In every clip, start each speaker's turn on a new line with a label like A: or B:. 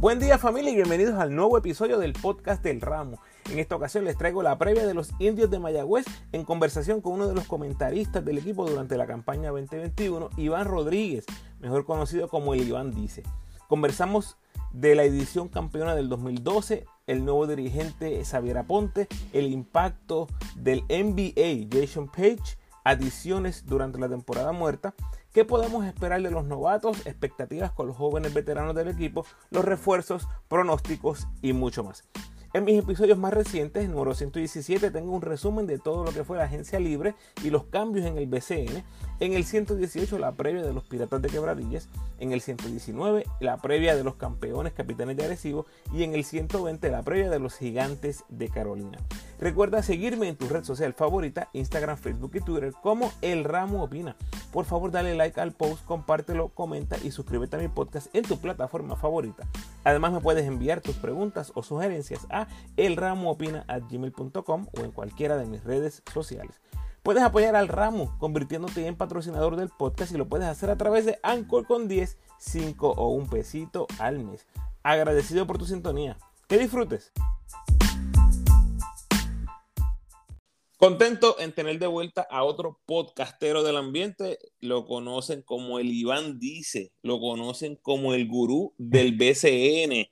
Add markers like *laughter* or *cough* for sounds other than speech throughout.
A: Buen día familia y bienvenidos al nuevo episodio del podcast del ramo. En esta ocasión les traigo la previa de los indios de Mayagüez en conversación con uno de los comentaristas del equipo durante la campaña 2021, Iván Rodríguez, mejor conocido como el Iván Dice. Conversamos de la edición campeona del 2012, el nuevo dirigente Xavier Aponte, el impacto del NBA Jason Page, adiciones durante la temporada muerta ¿Qué podemos esperar de los novatos? Expectativas con los jóvenes veteranos del equipo, los refuerzos, pronósticos y mucho más. En mis episodios más recientes, número 117, tengo un resumen de todo lo que fue la agencia libre y los cambios en el BCN. En el 118, la previa de los Piratas de Quebradillas. En el 119, la previa de los campeones capitanes de Arecibo. Y en el 120, la previa de los gigantes de Carolina. Recuerda seguirme en tu red social favorita, Instagram, Facebook y Twitter, como El Ramo Opina. Por favor, dale like al post, compártelo, comenta y suscríbete a mi podcast en tu plataforma favorita. Además, me puedes enviar tus preguntas o sugerencias a elramoopina.gmail.com o en cualquiera de mis redes sociales. Puedes apoyar al ramo convirtiéndote en patrocinador del podcast y lo puedes hacer a través de Anchor con 10, 5 o un pesito al mes. Agradecido por tu sintonía. Que disfrutes. Contento en tener de vuelta a otro podcastero del ambiente. Lo conocen como el Iván Dice, lo conocen como el gurú del *laughs* BCN.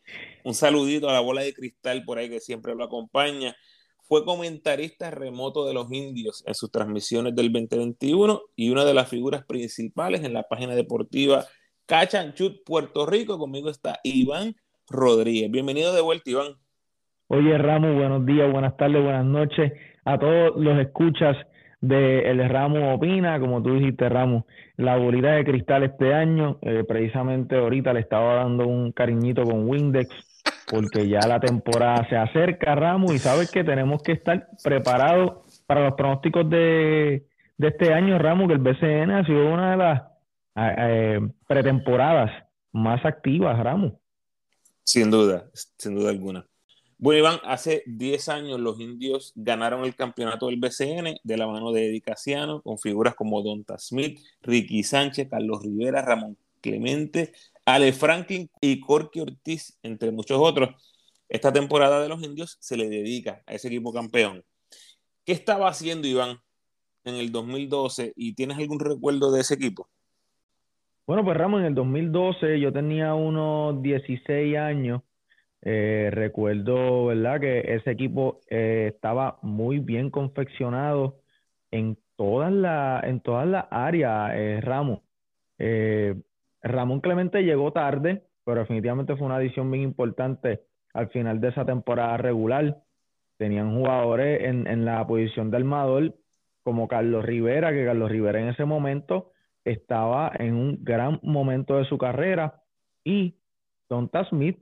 A: Un saludito a la bola de cristal por ahí que siempre lo acompaña. Fue comentarista remoto de los indios en sus transmisiones del 2021 y una de las figuras principales en la página deportiva Cachanchut Puerto Rico. Conmigo está Iván Rodríguez. Bienvenido de vuelta, Iván.
B: Oye, Ramos, buenos días, buenas tardes, buenas noches a todos los escuchas de El Ramo Opina, como tú dijiste, Ramos, la bolita de cristal este año, eh, precisamente ahorita le estaba dando un cariñito con Windex, porque ya la temporada se acerca, Ramos, y sabes que tenemos que estar preparados para los pronósticos de, este año, Ramos, que el BCN ha sido una de las eh, pretemporadas más activas, Ramos.
A: Sin duda, sin duda alguna. Bueno, Iván, hace 10 años los indios ganaron el campeonato del BCN de la mano de Eddie Casiano, con figuras como Donta Smith, Ricky Sánchez, Carlos Rivera, Ramón Clemente, Ale Franklin y Corky Ortiz, entre muchos otros. Esta temporada de los indios se le dedica a ese equipo campeón. ¿Qué estaba haciendo Iván en el 2012 y tienes algún recuerdo de ese equipo?
B: Bueno, pues Ramón, en el 2012 yo tenía unos 16 años eh, recuerdo, ¿verdad? Que ese equipo eh, estaba muy bien confeccionado en todas las en todas áreas, eh, Ramos. Ramón Clemente llegó tarde, pero definitivamente fue una adición bien importante al final de esa temporada regular. Tenían jugadores en, en la posición de armador como Carlos Rivera, que Carlos Rivera en ese momento estaba en un gran momento de su carrera, y Donta Smith,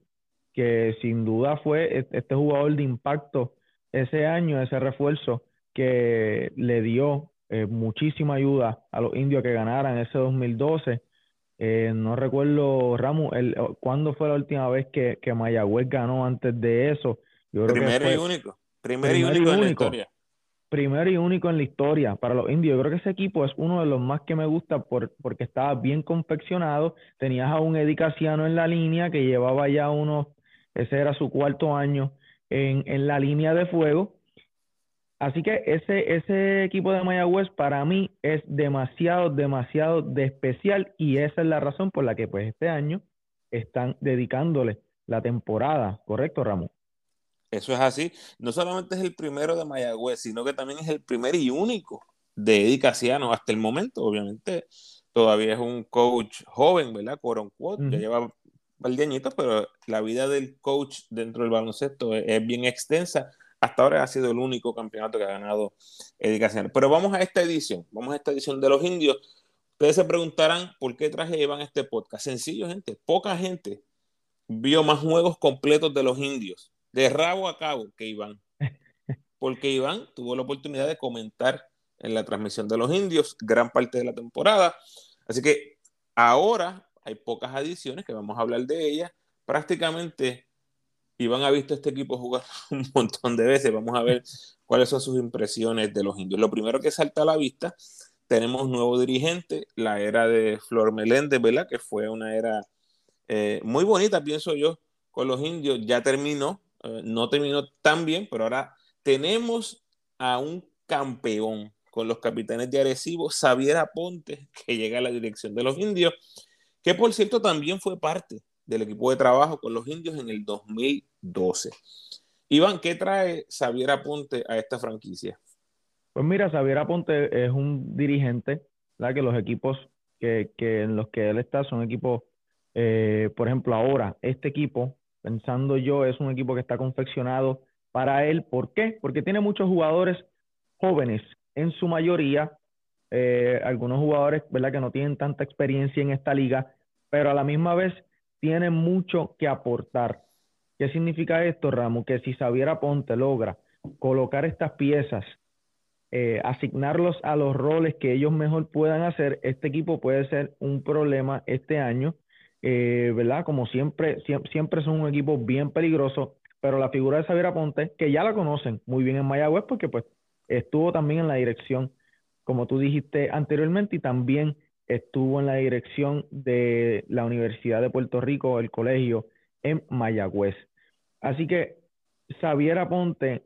B: que sin duda fue este jugador de impacto ese año, ese refuerzo que le dio eh, muchísima ayuda a los indios que ganaran ese 2012. Eh, no recuerdo, Ramos, el, ¿cuándo fue la última vez que, que Mayagüez ganó antes de eso?
A: primero y único. Primero, y único, en la historia.
B: Primero y único en la historia para los indios. Yo creo que ese equipo es uno de los más que me gusta por, porque estaba bien confeccionado. Tenías a un Edicaciano en la línea que llevaba ya unos ese era su cuarto año en, en la línea de fuego. Así que ese, ese equipo de Mayagüez para mí es demasiado, demasiado de especial y esa es la razón por la que pues este año están dedicándole la temporada, ¿correcto, Ramón?
A: Eso es así. No solamente es el primero de Mayagüez, sino que también es el primer y único de Eddie Casiano hasta el momento. Obviamente, todavía es un coach joven, ¿verdad? Quote ya lleva Valdiañito, pero la vida del coach dentro del baloncesto es, bien extensa. Hasta ahora ha sido el único campeonato que ha ganado Edicación. Pero vamos a esta edición, vamos a esta edición de los indios. Ustedes se preguntarán por qué traje Iván este podcast. Sencillo, gente. Poca gente vio más juegos completos de los indios, de rabo a cabo, que Iván. *laughs* Porque Iván tuvo la oportunidad de comentar en la transmisión de los indios gran parte de la temporada. Así que ahora hay pocas adiciones que vamos a hablar de ellas. Prácticamente Iván ha visto este equipo jugar *laughs* un montón de veces. Vamos a ver cuáles son sus impresiones de los indios. Lo primero que salta a la vista, tenemos nuevo dirigente, la era de Flor Meléndez, ¿verdad? Que fue una era eh, muy bonita, pienso yo, con los indios ya terminó, eh, no terminó tan bien, pero ahora tenemos a un campeón con los capitanes de Arecibo, Xavier Aponte, que llega a la dirección de los indios, que por cierto también fue parte del equipo de trabajo con los indios en el 2012. Iván, ¿qué trae Xavier Aponte a esta franquicia?
B: Pues mira, Xavier Aponte es un dirigente, ¿verdad? que los equipos que, en los que él está son equipos, eh, por ejemplo, ahora, este equipo, pensando yo, es un equipo que está confeccionado para él. ¿Por qué? Porque tiene muchos jugadores jóvenes, en su mayoría, eh, algunos jugadores, ¿verdad?, que no tienen tanta experiencia en esta liga, pero a la misma vez tienen mucho que aportar. ¿Qué significa esto, Ramos? Que si Xavier Aponte logra colocar estas piezas, eh, asignarlos a los roles que ellos mejor puedan hacer, este equipo puede ser un problema este año, eh, ¿verdad? Como siempre, siempre, son un equipo bien peligroso, pero la figura de Xavier Aponte, que ya la conocen muy bien en Mayagüez, porque pues estuvo también en la dirección, como tú dijiste anteriormente, y también estuvo en la dirección de la Universidad de Puerto Rico, el colegio en Mayagüez. Así que Xavier Aponte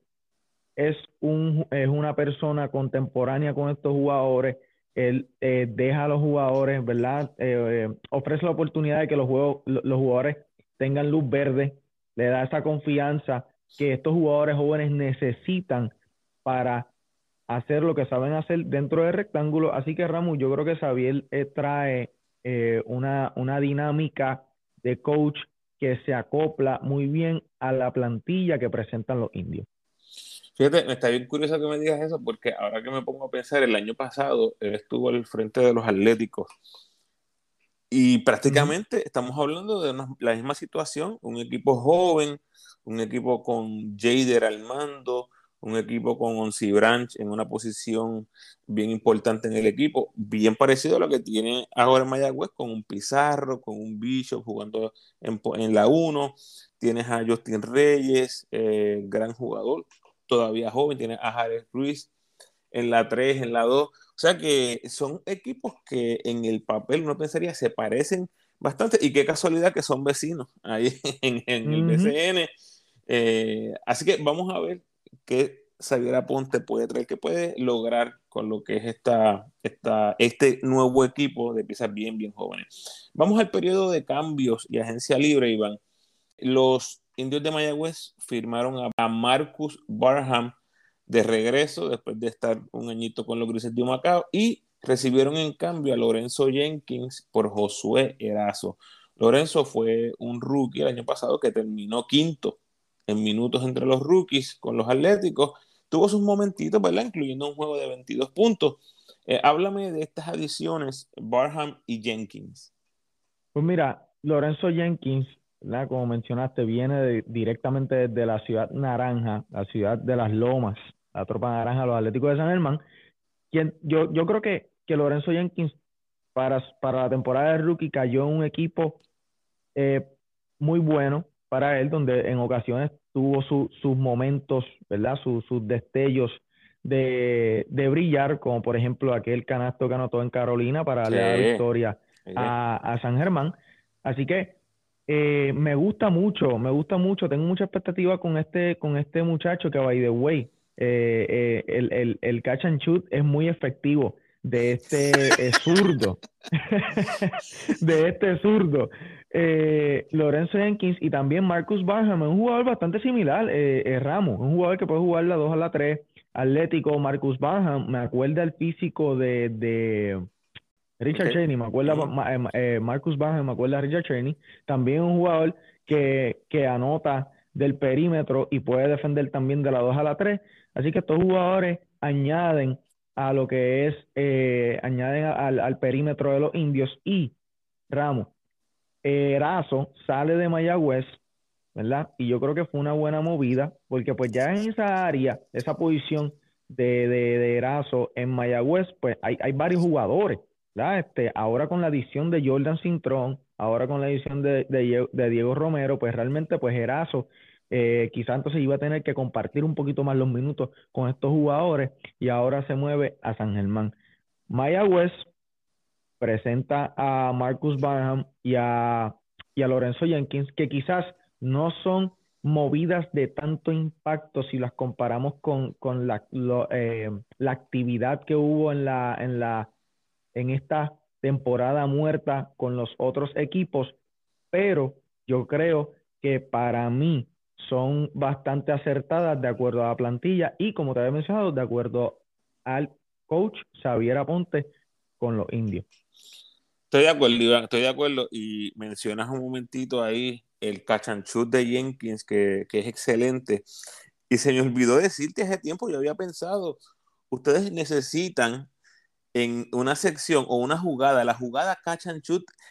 B: es, un, es una persona contemporánea con estos jugadores. Él eh, deja a los jugadores, ¿verdad? Eh, eh, ofrece la oportunidad de que los, juegos, los jugadores tengan luz verde, le da esa confianza que estos jugadores jóvenes necesitan para hacer lo que saben hacer dentro del rectángulo. Así que Ramu, yo creo que Xavier trae una, una dinámica de coach que se acopla muy bien a la plantilla que presentan los indios.
A: Fíjate, me está bien curioso que me digas eso, porque ahora que me pongo a pensar, el año pasado él estuvo al frente de los Atléticos y prácticamente estamos hablando de la misma situación, un equipo joven, un equipo con Jader al mando, un equipo con Onsi Branch en una posición bien importante en el equipo, bien parecido a lo que tiene ahora en Mayagüez, con un Pizarro, con un Bishop jugando en, la 1, tienes a Justin Reyes, eh, gran jugador, todavía joven, tienes a Jared Ruiz en la 3, en la 2, o sea que son equipos que en el papel uno pensaría se parecen bastante y qué casualidad que son vecinos ahí *laughs* en, el BCN. Eh, así que vamos a ver que Xavier Aponte puede traer, que puede lograr con lo que es esta, esta, este nuevo equipo de piezas bien, bien jóvenes. Vamos al periodo de cambios y agencia libre, Iván. Los indios de Mayagüez firmaron a Marcus Barham de regreso después de estar un añito con los Grises de Macao y recibieron en cambio a Lorenzo Jenkins por Josué Erazo. Lorenzo fue un rookie el año pasado que terminó quinto en minutos entre los rookies con los Atléticos. Tuvo sus momentitos, ¿verdad? Incluyendo un juego de 22 puntos. Eh, háblame de estas adiciones, Barham y Jenkins.
B: Pues mira, Lorenzo Jenkins, ¿verdad? como mencionaste, viene directamente desde la ciudad naranja, la ciudad de las Lomas, la tropa naranja, los Atléticos de San Germán. Quien, yo, yo creo que, que Lorenzo Jenkins para, para la temporada de rookie cayó en un equipo eh, muy bueno para él, donde en ocasiones tuvo sus momentos, ¿verdad? sus destellos de, brillar, como por ejemplo aquel canasto que anotó en Carolina para darle la victoria a, San Germán. Así que eh, me gusta mucho, me gusta mucho, tengo mucha expectativa con este, con este muchacho que, by the way, eh, eh, el, el, el, catch and shoot es muy efectivo de este zurdo, *laughs* de este zurdo. Eh, Lorenzo Jenkins y también Marcus Barham, un jugador bastante similar, eh, eh, Ramos, un jugador que puede jugar la 2 a la 3, atlético, Marcus Barham, me acuerda el físico de, de Richard Cheney, me acuerda eh, Marcus Barham, me acuerda Richard Cheney, también un jugador que, que anota del perímetro y puede defender también de la 2 a la 3, así que estos jugadores añaden a lo que es, añaden al, al perímetro de los indios y Ramos, Erazo sale de Mayagüez, ¿verdad? Y yo creo que fue una buena movida, porque pues ya en esa área, esa posición de, de, Erazo en Mayagüez, pues hay, hay varios jugadores, ¿verdad? Este, ahora con la adición de Jordan Cintrón, ahora con la adición de, de, Diego Romero, pues realmente pues Erazo eh, entonces iba a tener que compartir un poquito más los minutos con estos jugadores y ahora se mueve a San Germán. Mayagüez presenta a Marcus Barham y a, y a Lorenzo Jenkins, que quizás no son movidas de tanto impacto si las comparamos con, con la, eh, la actividad que hubo en la, en la en esta temporada muerta con los otros equipos, pero yo creo que para mí son bastante acertadas de acuerdo a la plantilla y como te había mencionado, de acuerdo al coach Xavier Aponte con los indios.
A: Estoy de acuerdo, estoy de acuerdo. Y mencionas un momentito ahí el cachanchut de Jenkins, que, que es excelente. Y se me olvidó decirte hace tiempo, yo había pensado, ustedes necesitan en una sección o una jugada, la jugada catch and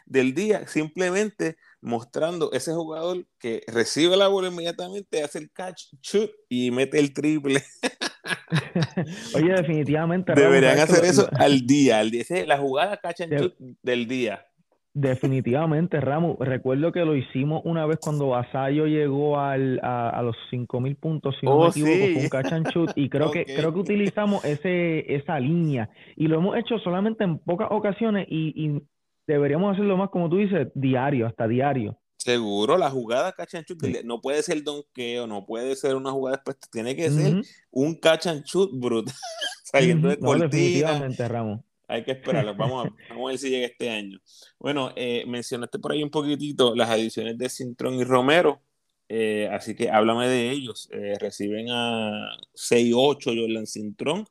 A: del día, simplemente mostrando ese jugador que recibe la bola inmediatamente, hace el catch, shoot y mete el triple. *laughs* *laughs*
B: Oye, definitivamente.
A: Deberían hacer eso *laughs* al día, al día. la jugada catch and shoot del día.
B: Definitivamente, Ramos. Recuerdo que lo hicimos una vez cuando Vasallo llegó al, a, los 5000 puntos, si no me oh, equivoco, con catch and shoot, y creo que *laughs* creo que utilizamos ese esa línea y lo hemos hecho solamente en pocas ocasiones y, deberíamos hacerlo más como tú dices, diario, hasta diario.
A: Seguro, la jugada catch and shoot no puede ser donqueo, no puede ser una jugada después, tiene que ser un catch and shoot brutal, *laughs* saliendo de no,
B: Ramos
A: hay que esperarlo. Vamos a, *laughs* vamos a ver si llega este año. Bueno, eh, mencionaste por ahí un poquitito las adiciones de Cintrón y Romero. Eh, así que háblame de ellos. Eh, reciben a 6-8 Jordan Cintrón,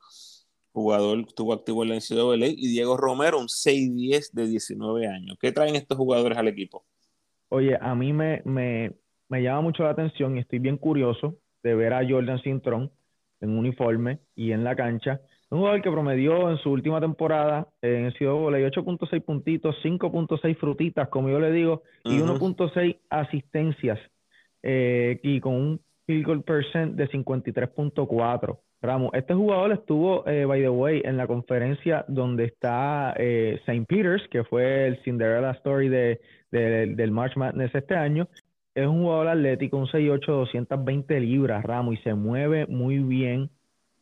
A: jugador estuvo activo en la NCAA, y Diego Romero, un 6-10 de 19 años. ¿Qué traen estos jugadores al equipo?
B: Oye, a mí me, me, me llama mucho la atención y estoy bien curioso de ver a Jordan Cintrón en uniforme y en la cancha un jugador que promedió en su última temporada en el Ciudad 8.6 puntitos, 5.6 frutitas, como yo le digo, y 1.6 asistencias, eh, y con un field goal percent de 53.4. Ramos, este jugador estuvo, eh, by the way, en la conferencia donde está eh, St. Peter's, que fue el Cinderella Story de, del March Madness este año. Es un jugador atlético, un 6'8", 220 libras, Ramos, y se mueve muy bien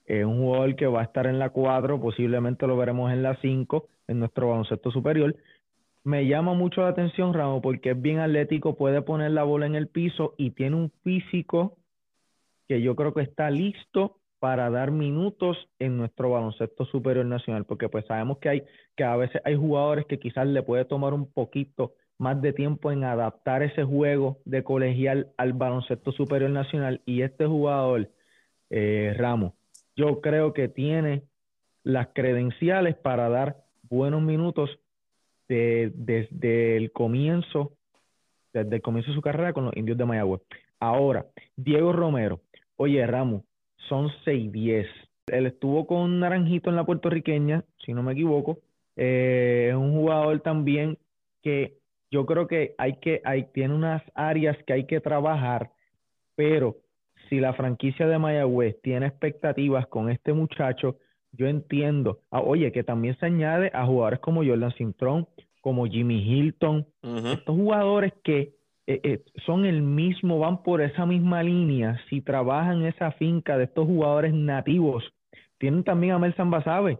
B: es un jugador que va a estar en la 4, posiblemente lo veremos en la 5, en nuestro baloncesto superior. Me llama mucho la atención, Ramo, porque es bien atlético, puede poner la bola en el piso y tiene un físico que yo creo que está listo para dar minutos en nuestro baloncesto superior nacional, porque pues sabemos que hay que a veces hay jugadores que quizás le puede tomar un poquito más de tiempo en adaptar ese juego de colegial al baloncesto superior nacional y este jugador eh, Ramos yo creo que tiene las credenciales para dar buenos minutos desde el comienzo, desde el comienzo de su carrera con los indios de Mayagüez. Ahora, Diego Romero, oye Ramos, son 6-10. Él estuvo con Naranjito en la puertorriqueña, si no me equivoco. Eh, es un jugador también que yo creo que hay que, hay, tiene unas áreas que hay que trabajar, pero si la franquicia de Mayagüez tiene expectativas con este muchacho, yo entiendo. Ah, oye, que también se añade a jugadores como Jordan Cintrón, como Jimmy Hilton, estos jugadores que eh, eh, son el mismo, van por esa misma línea, si trabajan esa finca de estos jugadores nativos, tienen también a Melsan Basabe.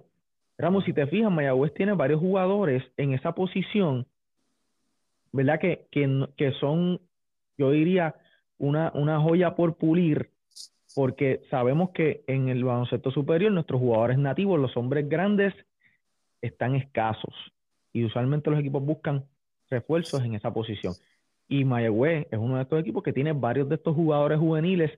B: Ramos, si te fijas, Mayagüez tiene varios jugadores en esa posición, ¿verdad? Que, que, que son, yo diría, una, una joya por pulir, porque sabemos que en el baloncesto superior nuestros jugadores nativos, los hombres grandes, están escasos y usualmente los equipos buscan refuerzos en esa posición. Y Mayagüez es uno de estos equipos que tiene varios de estos jugadores juveniles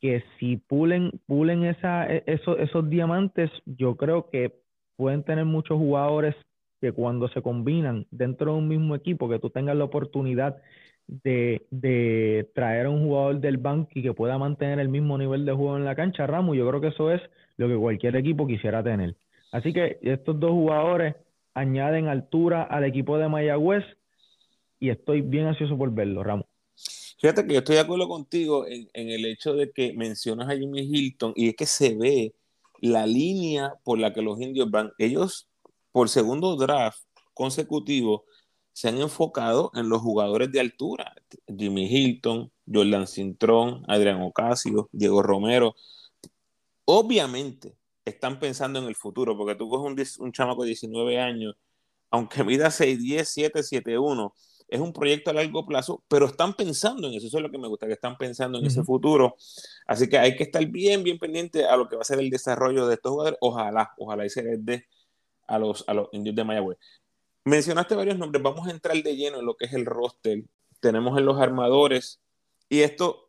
B: que si pulen, pulen esa, e, esos, esos diamantes, yo creo que pueden tener muchos jugadores que cuando se combinan dentro de un mismo equipo, que tú tengas la oportunidad de, de, traer a un jugador del banco y que pueda mantener el mismo nivel de juego en la cancha, Ramos, yo creo que eso es lo que cualquier equipo quisiera tener. Así que estos dos jugadores añaden altura al equipo de Mayagüez y estoy bien ansioso por verlo, Ramos.
A: Fíjate que yo estoy de acuerdo contigo en, el hecho de que mencionas a Jimmy Hilton y es que se ve la línea por la que los indios van. Ellos, por segundo draft consecutivo, se han enfocado en los jugadores de altura. Jimmy Hilton, Jordan Cintrón, Adrián Ocasio, Diego Romero. Obviamente están pensando en el futuro, porque tú coges un, un chamaco de 19 años, aunque mida 6'10, 7, 7, 1, es un proyecto a largo plazo, pero están pensando en eso, eso es lo que me gusta, que están pensando en ese futuro. Así que hay que estar bien, bien pendiente a lo que va a ser el desarrollo de estos jugadores. Ojalá, ojalá y se les dé a los, a los indios de Mayagüez. Mencionaste varios nombres, vamos a entrar de lleno en lo que es el roster. Tenemos en los armadores, y esto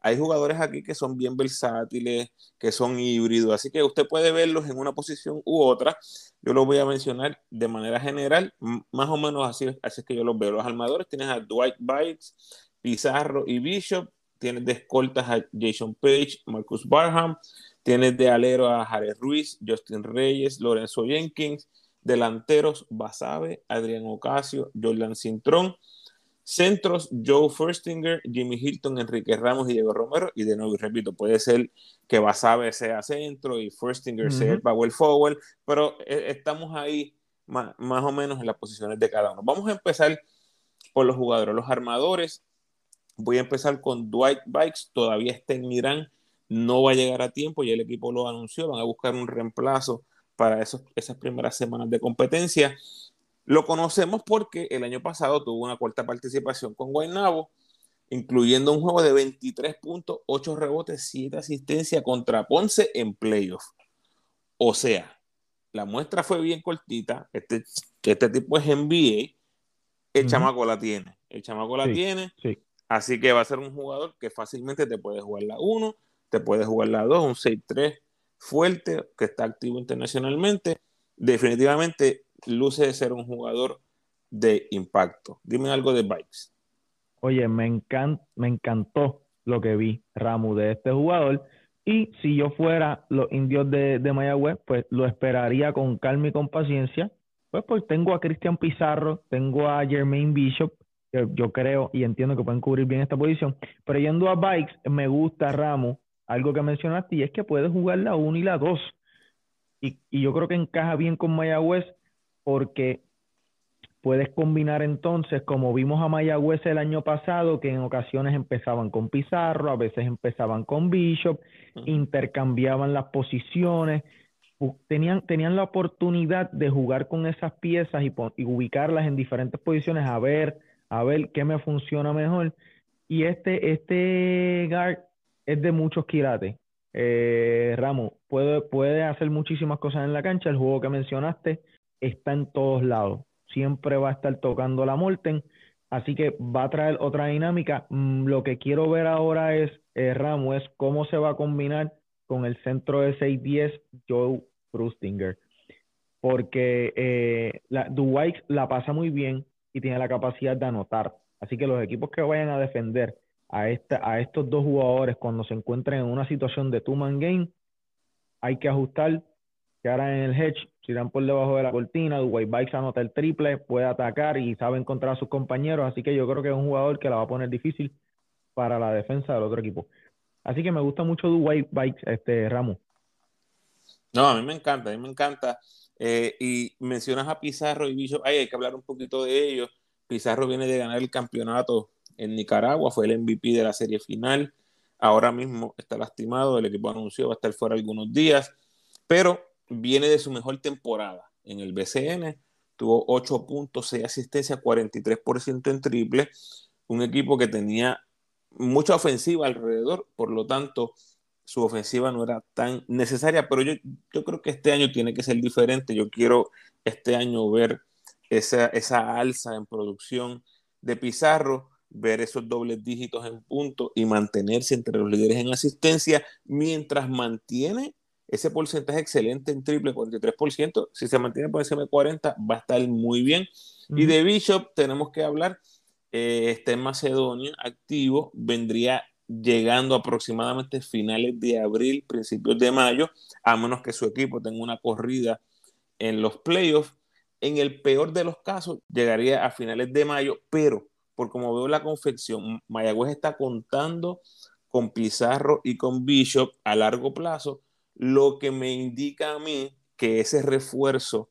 A: hay jugadores aquí que son bien versátiles, que son híbridos, así que usted puede verlos en una posición u otra. Yo los voy a mencionar de manera general, más o menos así, así es que yo los veo. Los armadores tienes a Dwight Bites, Pizarro y Bishop, tienes de escoltas a Jason Page, Marcus Barham, tienes de alero a Jared Ruiz, Justin Reyes, Lorenzo Jenkins, delanteros Basabe, Adrián Ocasio, Jordan Cintrón, Centros, Joe Firstinger, Jimmy Hilton, Enrique Ramos y Diego Romero. Y de nuevo, repito, puede ser que Basabe sea centro y Firstinger sea el power forward, pero eh, estamos ahí más, o menos en las posiciones de cada uno. Vamos a empezar por los jugadores. Los armadores, voy a empezar con Dwight Bikes, todavía está en Irán, no va a llegar a tiempo, ya el equipo lo anunció, van a buscar un reemplazo para esos, esas primeras semanas de competencia. Lo conocemos porque el año pasado tuvo una cuarta participación con Guaynabo, incluyendo un juego de 23 puntos, 8 rebotes, 7 asistencias contra Ponce en playoff. O sea, la muestra fue bien cortita. Este, este tipo es NBA. El chamaco la tiene. El chamaco la tiene. Así que va a ser un jugador que fácilmente te puede jugar la 1, te puede jugar la 2, un 6-3 fuerte, que está activo internacionalmente. Definitivamente luce de ser un jugador de impacto. Dime algo de Bikes.
B: Oye, me, me encantó lo que vi, Ramu, de este jugador. Y si yo fuera los indios de, de Mayagüez, pues lo esperaría con calma y con paciencia. Pues, pues tengo a Cristian Pizarro, tengo a Jermaine Bishop, que yo creo y entiendo que pueden cubrir bien esta posición. Pero yendo a Bikes, me gusta, Ramu, algo que mencionaste, y es que puede jugar la 1 y la 2. Y, y, yo creo que encaja bien con Mayagüez porque puedes combinar entonces, como vimos a Mayagüez el año pasado, que en ocasiones empezaban con Pizarro, a veces empezaban con Bishop, intercambiaban las posiciones, tenían, tenían la oportunidad de jugar con esas piezas y, ubicarlas en diferentes posiciones a ver, a ver qué me funciona mejor. Y este, este guard es de muchos quilates. Eh, Ramos, puede, puede hacer muchísimas cosas en la cancha. El juego que mencionaste está en todos lados. Siempre va a estar tocando la Molten. Así que va a traer otra dinámica. Mm, lo que quiero ver ahora es, eh, Ramo, es cómo se va a combinar con el centro de 610 Joe Brustinger. Porque eh, la, la pasa muy bien y tiene la capacidad de anotar. Así que los equipos que vayan a defender a, a estos dos jugadores cuando se encuentren en una situación de two-man game, hay que ajustar que ahora en el hedge, si dan por debajo de la cortina, Dwight Bikes anota el triple, puede atacar y sabe encontrar a sus compañeros, así que yo creo que es un jugador que la va a poner difícil para la defensa del otro equipo. Así que me gusta mucho Dwight Bikes, este Ramos.
A: No, a mí me encanta, a mí me encanta. Eh, y mencionas a Pizarro y Bicho, hay que hablar un poquito de ellos. Pizarro viene de ganar el campeonato en Nicaragua, fue el MVP de la serie final. Ahora mismo está lastimado, el equipo anunció va a estar fuera algunos días, pero viene de su mejor temporada. En el BCN, tuvo 8 puntos, 6 asistencias, 43% en triple, un equipo que tenía mucha ofensiva alrededor, por lo tanto su ofensiva no era tan necesaria, pero yo, yo creo que este año tiene que ser diferente, yo quiero este año ver esa, esa alza en producción de Pizarro, ver esos dobles dígitos en punto y mantenerse entre los líderes en asistencia mientras mantiene ese porcentaje excelente en triple, 43%. Si se mantiene por encima de 40, va a estar muy bien. Y de Bishop tenemos que hablar. Eh, está en Macedonia, activo, vendría llegando aproximadamente finales de abril, principios de mayo, a menos que su equipo tenga una corrida en los playoffs. En el peor de los casos, llegaría a finales de mayo, pero por como veo la confección, Mayagüez está contando con Pizarro y con Bishop a largo plazo lo que me indica a mí que ese refuerzo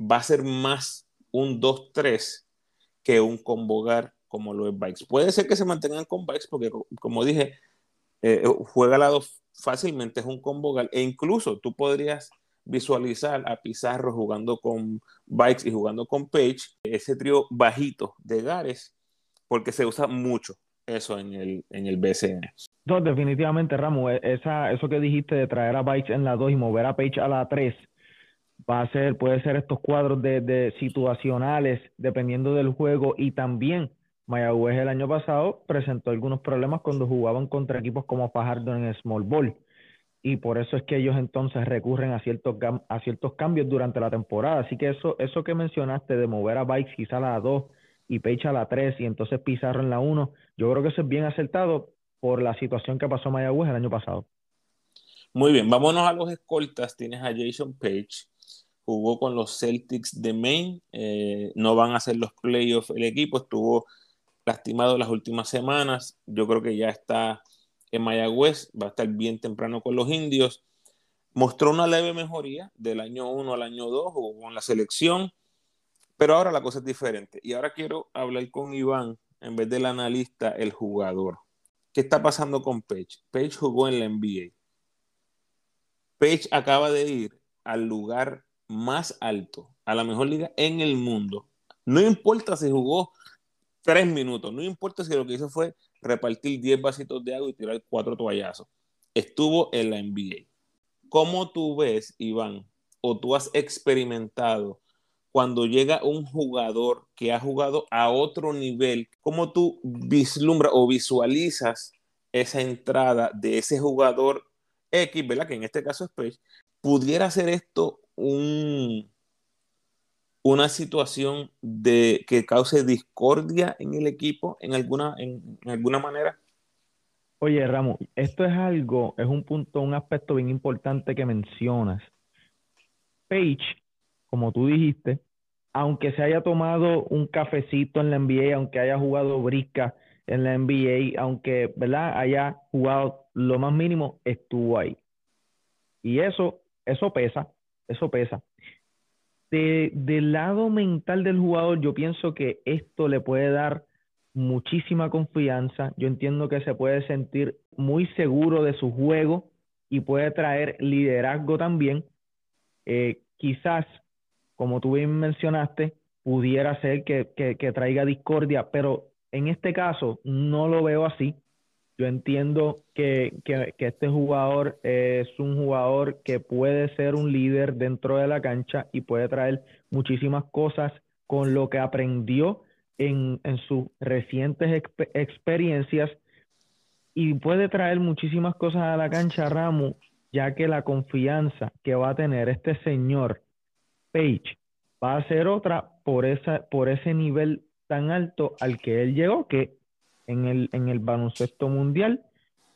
A: va a ser más un 2-3 que un convogar como lo es Bikes. Puede ser que se mantengan con Bikes porque, como dije, eh, juega al lado fácilmente, es un convogar e incluso tú podrías visualizar a Pizarro jugando con Bikes y jugando con Page, ese trío bajito de Gares, porque se usa mucho eso en el, en el BCN.
B: No, definitivamente, Ramos, e, esa, eso que dijiste de traer a Bikes en la 2 y mover a Page a la 3, va a ser, puede ser estos cuadros de, de situacionales, dependiendo del juego, y también Mayagüez el año pasado presentó algunos problemas cuando jugaban contra equipos como Fajardo en Small Ball y por eso es que ellos entonces recurren a ciertos, a ciertos cambios durante la temporada. Así que eso, eso que mencionaste de mover a Bikes quizá a la 2 y Page a la 3 y entonces Pizarro en la 1, yo creo que eso es bien acertado por la situación que pasó Mayagüez el año pasado.
A: Muy bien, vámonos a los escoltas. Tienes a Jason Page, jugó con los Celtics de Maine, eh, no van a hacer los playoffs el equipo, estuvo lastimado las últimas semanas, yo creo que ya está en Mayagüez, va a estar bien temprano con los indios. Mostró una leve mejoría del año 1 al año 2, jugó con la selección, pero ahora la cosa es diferente. Y ahora quiero hablar con Iván, en vez del analista, el jugador. ¿Qué está pasando con Page? Page jugó en la NBA. Page acaba de ir al lugar más alto, a la mejor liga en el mundo. No importa si jugó tres minutos, no importa si lo que hizo fue repartir 10 vasitos de agua y tirar cuatro toallazos. Estuvo en la NBA. ¿Cómo tú ves, Iván, o tú has experimentado cuando llega un jugador que ha jugado a otro nivel, cómo tú vislumbras o visualizas esa entrada de ese jugador X, ¿verdad? Que en este caso es Page, pudiera ser esto un, una situación de que cause discordia en el equipo en alguna, en, alguna manera?
B: Oye, Ramos, esto es algo, es un punto, un aspecto bien importante que mencionas. Page, como tú dijiste, aunque se haya tomado un cafecito en la NBA, aunque haya jugado brisca en la NBA, aunque ¿verdad? haya jugado lo más mínimo, estuvo ahí. Y eso, eso pesa, eso pesa del lado mental del jugador, yo pienso que esto le puede dar muchísima confianza. Yo entiendo que se puede sentir muy seguro de su juego y puede traer liderazgo también. Eh, quizás, como tú bien mencionaste, pudiera ser que, que traiga discordia, pero en este caso no lo veo así. Yo entiendo que, este jugador es un jugador que puede ser un líder dentro de la cancha y puede traer muchísimas cosas con lo que aprendió en, sus recientes experiencias y puede traer muchísimas cosas a la cancha, Ramos, ya que la confianza que va a tener este señor Page va a ser otra por, esa, por ese nivel tan alto al que él llegó, que en el, en el baloncesto mundial,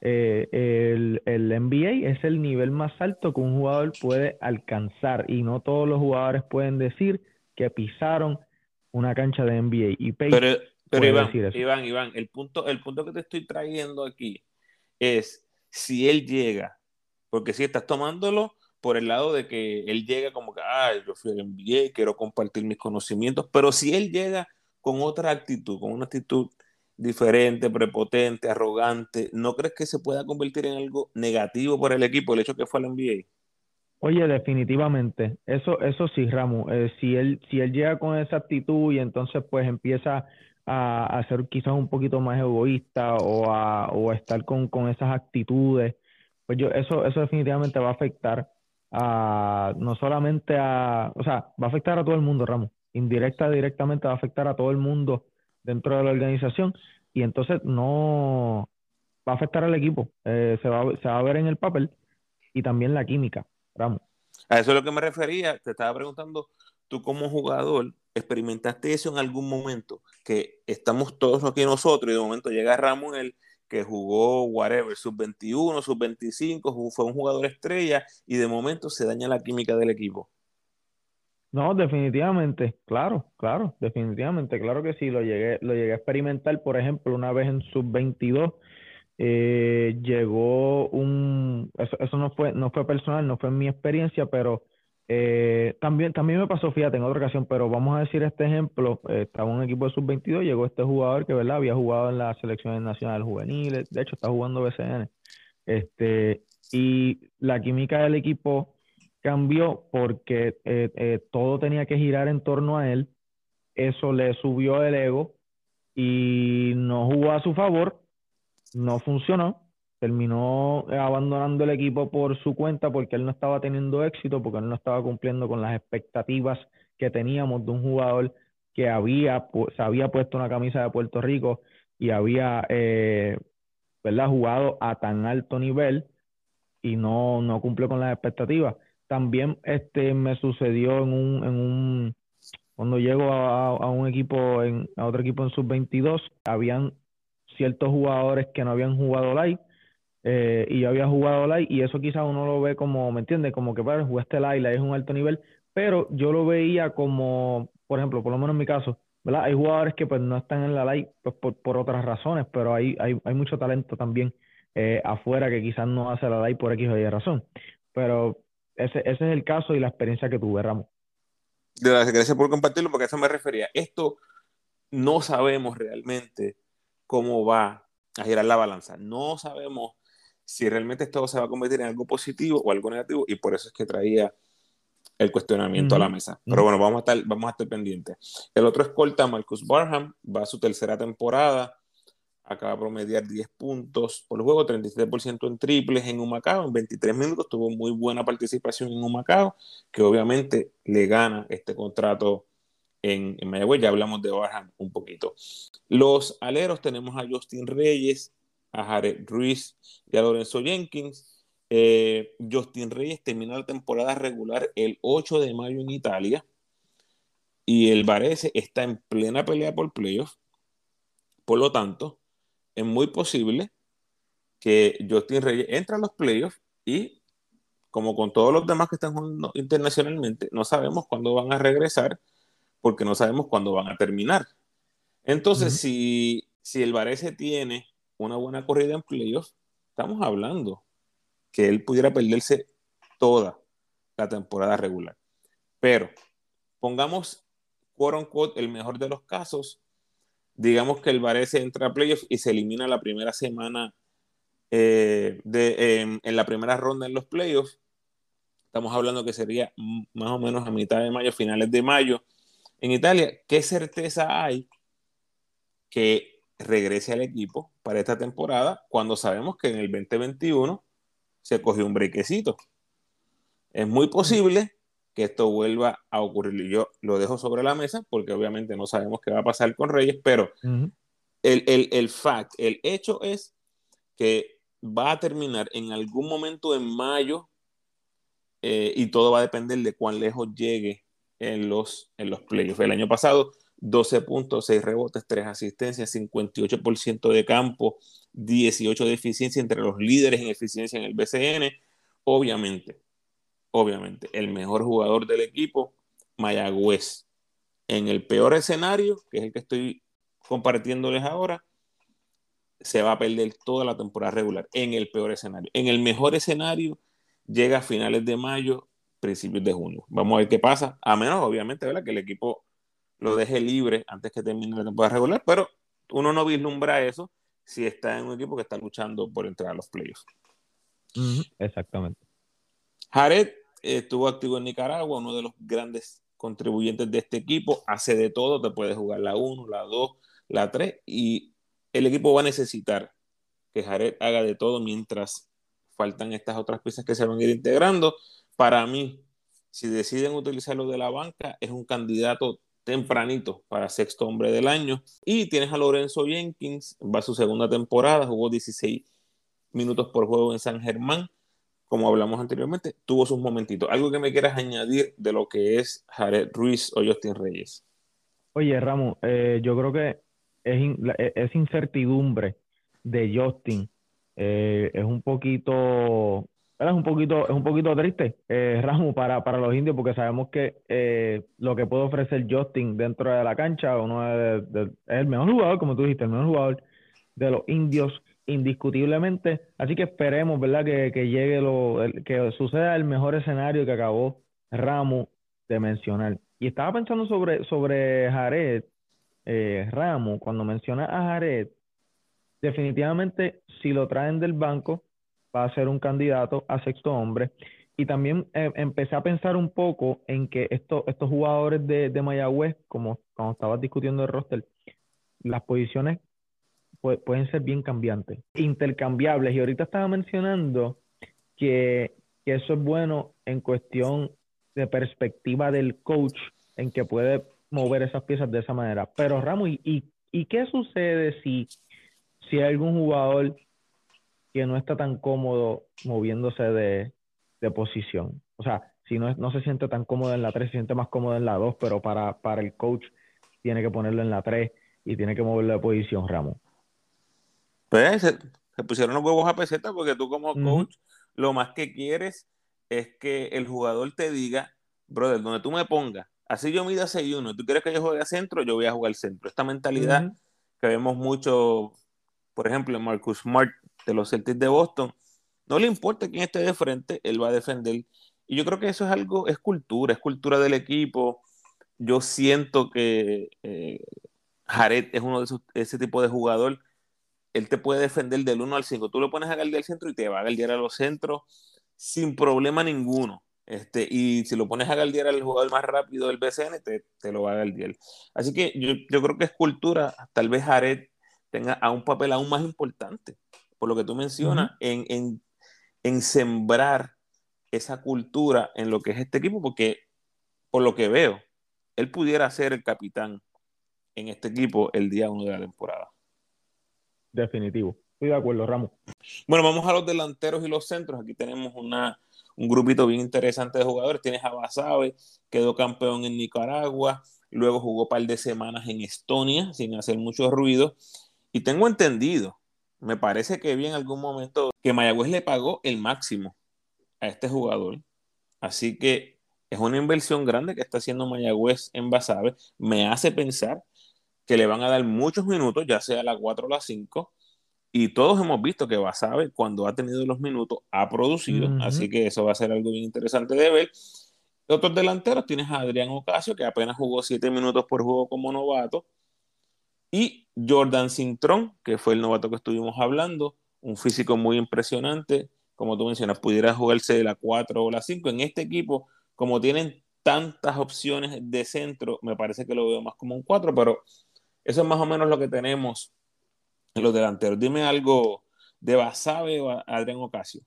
B: eh, el, el, NBA es el nivel más alto que un jugador puede alcanzar y no todos los jugadores pueden decir que pisaron una cancha de NBA. Y
A: pero, pero Iván, Iván, Iván, el punto, el punto que te estoy trayendo aquí es si él llega, porque si estás tomándolo por el lado de que él llega como que, ah, yo fui al NBA, quiero compartir mis conocimientos, pero si él llega con otra actitud, con una actitud diferente, prepotente, arrogante, ¿no crees que se pueda convertir en algo negativo para el equipo el hecho que fue al NBA?
B: Oye, definitivamente, eso, eso sí, Ramos, eh, si él, si él llega con esa actitud y entonces pues empieza a, ser quizás un poquito más egoísta o a, o estar con, con esas actitudes, pues yo, eso, eso definitivamente va a afectar a, no solamente a, o sea, va a afectar a todo el mundo, Ramos, indirecta, directamente va a afectar a todo el mundo dentro de la organización y entonces no va a afectar al equipo. Eh, se, va, se va a ver en el papel y también la química. Ramos.
A: A eso es lo que me refería. Te estaba preguntando, tú como jugador, ¿experimentaste eso en algún momento? Que estamos todos aquí nosotros y de momento llega Ramón, que jugó whatever, sub-21, sub-25, fue un jugador estrella y de momento se daña la química del equipo.
B: No, definitivamente, claro, claro, definitivamente, claro que sí, lo llegué, lo llegué a experimentar, por ejemplo, una vez en sub-22, eh, llegó un, eso, eso no fue, no fue personal, no fue mi experiencia, pero eh, también, también me pasó, fíjate, en otra ocasión, pero vamos a decir este ejemplo, eh, estaba un equipo de sub-22, llegó este jugador que, ¿verdad? Había jugado en las selecciones nacionales juveniles, de hecho está jugando BCN, este, y la química del equipo cambió porque eh, eh, todo tenía que girar en torno a él. Eso le subió el ego y no jugó a su favor, no funcionó. Terminó abandonando el equipo por su cuenta porque él no estaba teniendo éxito, porque él no estaba cumpliendo con las expectativas que teníamos de un jugador que había, se había puesto una camisa de Puerto Rico y había eh, ¿verdad? jugado a tan alto nivel y no, no cumplió con las expectativas. También este me sucedió en un, en un cuando llego a, un equipo, en, a otro equipo en sub-22, habían ciertos jugadores que no habían jugado live eh, y yo había jugado live y eso quizás uno lo ve como, ¿me entiendes? Como que para jugaste live es un alto nivel, pero yo lo veía como, por ejemplo, por lo menos en mi caso, ¿verdad? Hay jugadores que pues no están en la live pues, por, por otras razones, pero hay, hay, hay mucho talento también eh, afuera que quizás no hace la live por X o Y razón. Pero ese, ese es el caso y la experiencia que tuve, Ramos.
A: Gracias por compartirlo, porque a eso me refería. Esto no sabemos realmente cómo va a girar la balanza. No sabemos si realmente esto se va a convertir en algo positivo o algo negativo, y por eso es que traía el cuestionamiento a la mesa. Pero bueno, vamos a estar, vamos a estar pendientes. El otro escolta, Marcus Barham, va a su tercera temporada acaba de promediar 10 puntos por juego, 37% en triples en Humacao, en 23 minutos tuvo muy buena participación en Humacao, que obviamente le gana este contrato en, en Mayagüez, ya hablamos de Barham un poquito. Los aleros tenemos a Justin Reyes, a Jared Ruiz y a Lorenzo Jenkins. Eh, Justin Reyes terminó la temporada regular el 8 de mayo en Italia y el Varese está en plena pelea por playoffs. Por lo tanto, es muy posible que Justin Reyes entre a los playoffs y, como con todos los demás que están jugando internacionalmente, no sabemos cuándo van a regresar porque no sabemos cuándo van a terminar. Entonces, si, si el Varese tiene una buena corrida en playoffs, estamos hablando que él pudiera perderse toda la temporada regular. Pero pongamos, quote el mejor de los casos, digamos que el Varese entra a playoffs y se elimina la primera semana eh, de, en la primera ronda en los playoffs. Estamos hablando que sería más o menos a mitad de mayo, finales de mayo. En Italia, ¿qué certeza hay que regrese al equipo para esta temporada cuando sabemos que en el 2021 se cogió un brequecito? Es muy posible que esto vuelva a ocurrir. Yo lo dejo sobre la mesa porque obviamente no sabemos qué va a pasar con Reyes, pero el, el, el fact, el hecho es que va a terminar en algún momento en mayo eh, y todo va a depender de cuán lejos llegue en los, en los playoffs. El año pasado, 12 puntos, 6 rebotes, 3 asistencias, 58% de campo, 18 de eficiencia entre los líderes en eficiencia en el BCN. Obviamente, obviamente, el mejor jugador del equipo, Mayagüez. En el peor escenario, que es el que estoy compartiéndoles ahora, se va a perder toda la temporada regular. En el peor escenario. En el mejor escenario, llega a finales de mayo, principios de junio. Vamos a ver qué pasa. A menos, obviamente, ¿verdad? que el equipo lo deje libre antes que termine la temporada regular, pero uno no vislumbra eso si está en un equipo que está luchando por entrar a los playoffs.
B: Exactamente.
A: Jared estuvo activo en Nicaragua, uno de los grandes contribuyentes de este equipo, hace de todo, te puede jugar la 1, la 2, la 3 y el equipo va a necesitar que Jared haga de todo mientras faltan estas otras piezas que se van a ir integrando. Para mí, si deciden utilizarlo de la banca, es un candidato tempranito para sexto hombre del año. Y tienes a Lorenzo Jenkins, va a su segunda temporada, jugó 16 minutos por juego en San Germán como hablamos anteriormente, tuvo sus momentitos. ¿Algo que me quieras añadir de lo que es Jared Ruiz o Justin Reyes?
B: Oye, Ramos, eh, yo creo que es, e, es incertidumbre de Justin eh, es un poquito es un poquito es un poquito triste eh, *laughs* Ramos para, para los indios porque sabemos que eh, lo que puede ofrecer Justin dentro de la cancha uno es el mejor jugador como tú dijiste el mejor jugador de los indios indiscutiblemente. Así que esperemos, ¿verdad? Que, que llegue lo, que suceda el mejor escenario que acabó Ramos de mencionar. Y estaba pensando sobre, sobre Jared, eh, Ramos, cuando menciona a Jared, definitivamente si lo traen del banco va a ser un candidato a sexto hombre. y también eh, empecé a pensar un poco en que esto, estos jugadores de, de Mayagüez, como cuando estabas discutiendo el roster, las posiciones pueden ser bien cambiantes, intercambiables. Y ahorita estaba mencionando que, que, eso es bueno en cuestión de perspectiva del coach, en que puede mover esas piezas de esa manera. Pero Ramos, ¿y, y, qué sucede si, si hay algún jugador que no está tan cómodo moviéndose de, de posición? O sea, si no, no se siente tan cómodo en la 3, se siente más cómodo en la 2, pero para, para el coach tiene que ponerlo en la 3 y tiene que moverlo de posición, Ramos.
A: Pues se, pusieron los huevos a peseta porque tú como coach lo más que quieres es que el jugador te diga, brother, donde tú me pongas, así yo mida 6-1, tú quieres que yo juegue a centro, yo voy a jugar al centro. Esta mentalidad que vemos mucho, por ejemplo, en Marcus Smart los Celtics de Boston, no le importa quién esté de frente, él va a defender. Y yo creo que eso es algo, es cultura, es cultura del equipo. Yo siento que eh, Jared es uno de esos, ese tipo de jugador él te puede defender del 1 al 5. Tú lo pones a guardiar al centro y te va a guardiar a los centros sin problema ninguno. Este, y si lo pones a guardiar al jugador más rápido del BCN, te, te lo va a guardiar. Así que yo, yo, creo que es cultura, tal vez Jared tenga a un papel aún más importante, por lo que tú mencionas, en, en, en sembrar esa cultura en lo que es este equipo, porque por lo que veo, él pudiera ser el capitán en este equipo el día 1 de la temporada.
B: Definitivo. Estoy de acuerdo, Ramos.
A: Bueno, vamos a los delanteros y los centros. Aquí tenemos una, un grupito bien interesante de jugadores. Tienes a Basabe, quedó campeón en Nicaragua, luego jugó un par de semanas en Estonia sin hacer mucho ruido. Y tengo entendido, me parece que vi en algún momento que Mayagüez le pagó el máximo a este jugador. Así que es una inversión grande que está haciendo Mayagüez en Basabe. Me hace pensar que le van a dar muchos minutos, ya sea a las 4 o las 5, y todos hemos visto que Basabe, cuando ha tenido los minutos, ha producido, así que eso va a ser algo bien interesante de ver. Otros delanteros tienes a Adrián Ocasio, que apenas jugó 7 minutos por juego como novato, y Jordan Cintrón, que fue el novato que estuvimos hablando, un físico muy impresionante, como tú mencionas, pudiera jugarse de la 4 o la 5. En este equipo, como tienen tantas opciones de centro, me parece que lo veo más como un 4, pero eso es más o menos lo que tenemos en los delanteros. Dime algo de Basabe o Adrián Ocasio.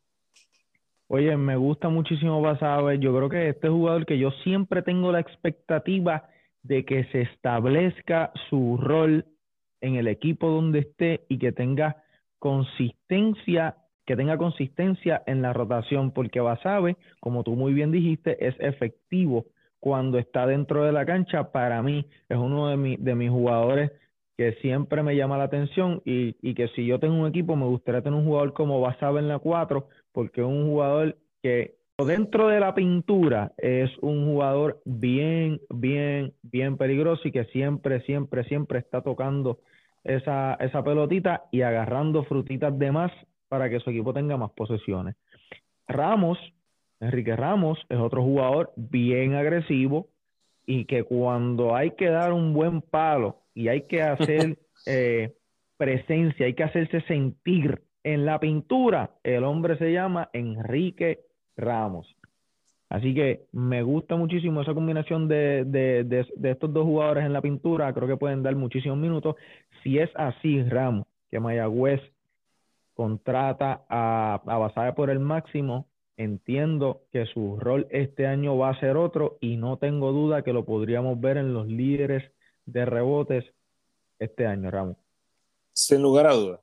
B: Oye, me gusta muchísimo Basabe. Yo creo que este jugador que yo siempre tengo la expectativa de que se establezca su rol en el equipo donde esté y que tenga consistencia, que tenga consistencia en la rotación, porque Basabe, como tú muy bien dijiste, es efectivo cuando está dentro de la cancha, para mí es uno de, de mis jugadores que siempre me llama la atención y, y, que si yo tengo un equipo me gustaría tener un jugador como Basabe en la 4, porque es un jugador que dentro de la pintura es un jugador bien, bien, bien peligroso y que siempre, siempre, siempre está tocando esa, esa pelotita y agarrando frutitas de más para que su equipo tenga más posesiones. Ramos Enrique Ramos es otro jugador bien agresivo y que cuando hay que dar un buen palo y hay que hacer *laughs* eh, presencia, hay que hacerse sentir en la pintura, el hombre se llama Enrique Ramos. Así que me gusta muchísimo esa combinación de, de, estos dos jugadores en la pintura. Creo que pueden dar muchísimos minutos. Si es así, Ramos, que Mayagüez contrata a, a por el máximo, Entiendo que su rol este año va a ser otro y no tengo duda que lo podríamos ver en los líderes de rebotes este año, Ramos.
A: Sin lugar a dudas.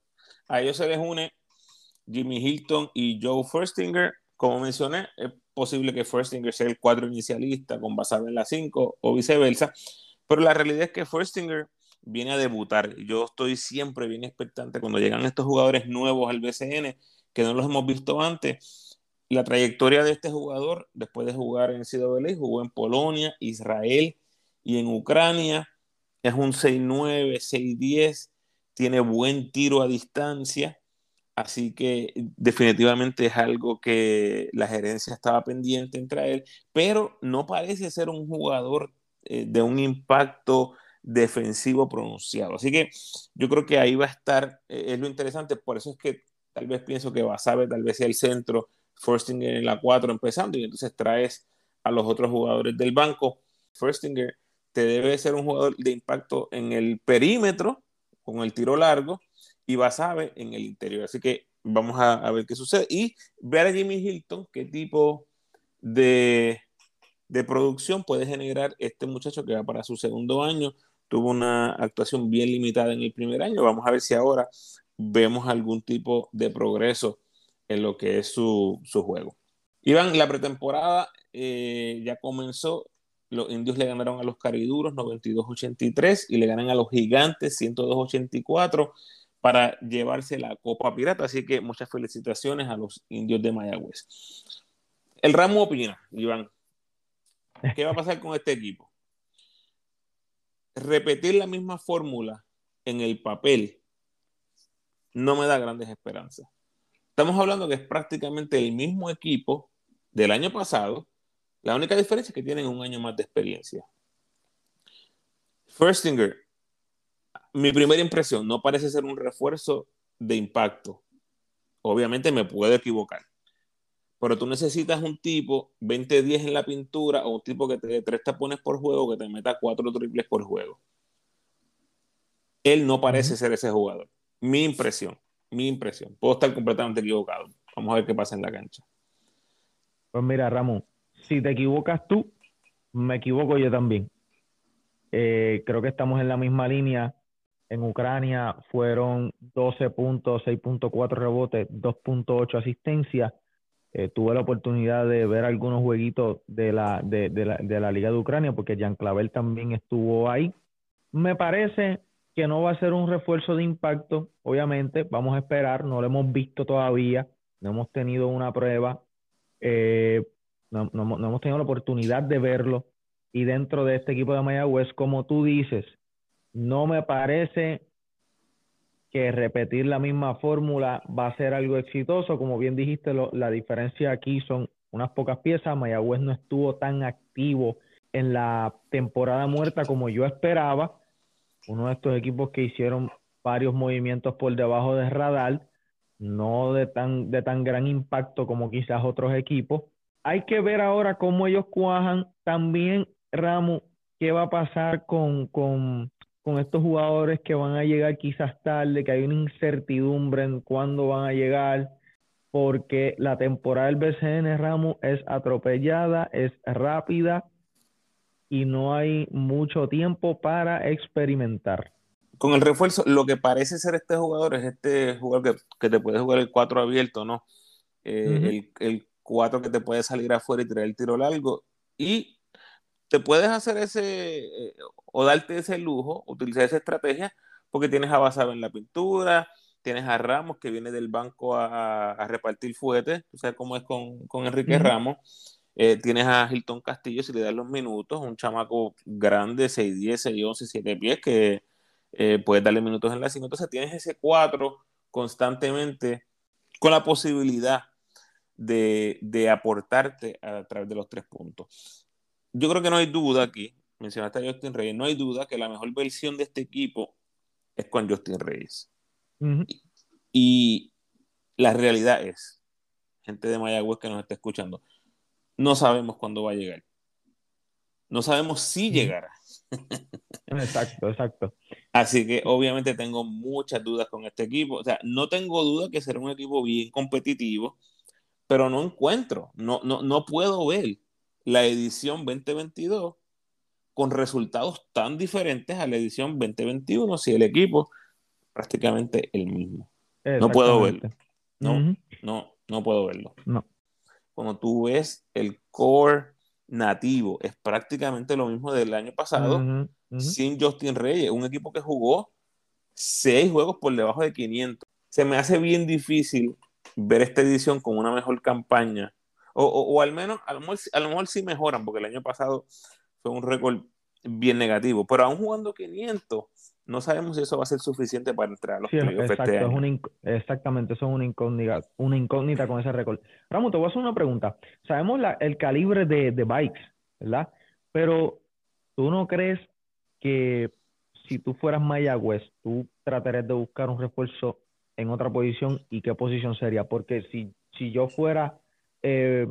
A: A ellos se les une Jimmy Hilton y Joe Firstinger. Como mencioné, es posible que Firstinger sea el cuadro inicialista con basado en la 5 o viceversa, pero la realidad es que Firstinger viene a debutar. Yo estoy siempre bien expectante cuando llegan estos jugadores nuevos al BCN que no los hemos visto antes la trayectoria de este jugador, después de jugar en CWA, jugó en Polonia, Israel y en Ucrania. Es un 6'9, 6'10, tiene buen tiro a distancia, así que definitivamente es algo que la gerencia estaba pendiente en traer, pero no parece ser un jugador eh, de un impacto defensivo pronunciado. Así que yo creo que ahí va a estar, eh, es lo interesante, por eso es que tal vez pienso que Basabe tal vez sea el centro Forstinger en la 4 empezando y entonces traes a los otros jugadores del banco. Forstinger te debe ser un jugador de impacto en el perímetro con el tiro largo y Basabe en el interior. Así que vamos a, ver qué sucede y ver a Jimmy Hilton qué tipo de, de producción puede generar este muchacho que va para su segundo año. Tuvo una actuación bien limitada en el primer año. Vamos a ver si ahora vemos algún tipo de progreso en lo que es su, juego. Iván, la pretemporada eh, ya comenzó. Los indios le ganaron a los cariduros 92-83 y le ganan a los gigantes 102-84 para llevarse la Copa Pirata. Así que muchas felicitaciones a los indios de Mayagüez. El ramo opina, Iván. ¿Qué va a pasar con este equipo? Repetir la misma fórmula en el papel no me da grandes esperanzas. Estamos hablando que es prácticamente el mismo equipo del año pasado. La única diferencia es que tienen un año más de experiencia. Firstinger, mi primera impresión, no parece ser un refuerzo de impacto. Obviamente me puedo equivocar. Pero tú necesitas un tipo 20-10 en la pintura o un tipo que te dé tres tapones por juego, que te meta cuatro triples por juego. Él no parece ser ese jugador. Mi impresión mi impresión. Puedo estar completamente equivocado. Vamos a ver qué pasa en la cancha.
B: Pues mira, Ramón, si te equivocas tú, me equivoco yo también. Eh, creo que estamos en la misma línea. En Ucrania fueron 12 puntos, 6.4 rebotes, 2.8 asistencias. Eh, tuve la oportunidad de ver algunos jueguitos de la, de, la, de la Liga de Ucrania porque Jean Clavel también estuvo ahí. Me parece que no va a ser un refuerzo de impacto, obviamente, vamos a esperar, no lo hemos visto todavía, no hemos tenido una prueba, eh, no, hemos tenido la oportunidad de verlo, y dentro de este equipo de Mayagüez, como tú dices, no me parece que repetir la misma fórmula va a ser algo exitoso, como bien dijiste, la diferencia aquí son unas pocas piezas, Mayagüez no estuvo tan activo en la temporada muerta como yo esperaba, uno de estos equipos que hicieron varios movimientos por debajo de radar, no de tan, de tan gran impacto como quizás otros equipos. Hay que ver ahora cómo ellos cuajan. También, Ramos, qué va a pasar con, con, con estos jugadores que van a llegar quizás tarde, que hay una incertidumbre en cuándo van a llegar, porque la temporada del BCN Ramos es atropellada, es rápida y no hay mucho tiempo para experimentar.
A: Con el refuerzo, lo que parece ser este jugador es este jugador que, te puede jugar el 4 abierto, ¿no? Eh, el, 4 que te puede salir afuera y tirar el tiro largo. Y te puedes hacer ese, eh, o darte ese lujo, utilizar esa estrategia, porque tienes a Basaba en la pintura, tienes a Ramos que viene del banco a, repartir fuetes, o sea cómo es con, Enrique Ramos eh, tienes a Hilton Castillo, si le das los minutos, un chamaco grande, 6'10, 6'11, 7 pies, que eh, puedes darle minutos en la 5. Entonces tienes ese 4 constantemente con la posibilidad de, aportarte a través de los tres puntos. Yo creo que no hay duda aquí, mencionaste a Justin Reyes, no hay duda que la mejor versión de este equipo es con Justin Reyes. y, la realidad es, gente de Mayagüez que nos está escuchando, no sabemos cuándo va a llegar. No sabemos si llegará.
B: Exacto, exacto.
A: Así que obviamente tengo muchas dudas con este equipo. O sea, no tengo duda que será un equipo bien competitivo, pero no encuentro, no, no, no puedo ver la edición 2022 con resultados tan diferentes a la edición 2021 si el equipo prácticamente el mismo. No puedo verlo. No, no, no puedo verlo.
B: No
A: cuando tú ves el core nativo, es prácticamente lo mismo del año pasado, sin Justin Reyes, un equipo que jugó seis juegos por debajo de 500. Se me hace bien difícil ver esta edición con una mejor campaña, o, al menos, a lo, mejor, a lo mejor sí mejoran, porque el año pasado fue un récord bien negativo, pero aún jugando 500, no sabemos si eso va a ser suficiente para entrar a los playoffs
B: este exactamente, eso es una incógnita, una incógnita con ese récord. Ramos, te voy a hacer una pregunta. Sabemos el calibre de, de bikes, ¿verdad? Pero tú no crees que si tú fueras Mayagüez, tú tratarías de buscar un refuerzo en otra posición y qué posición sería? Porque si, si yo fuera eh,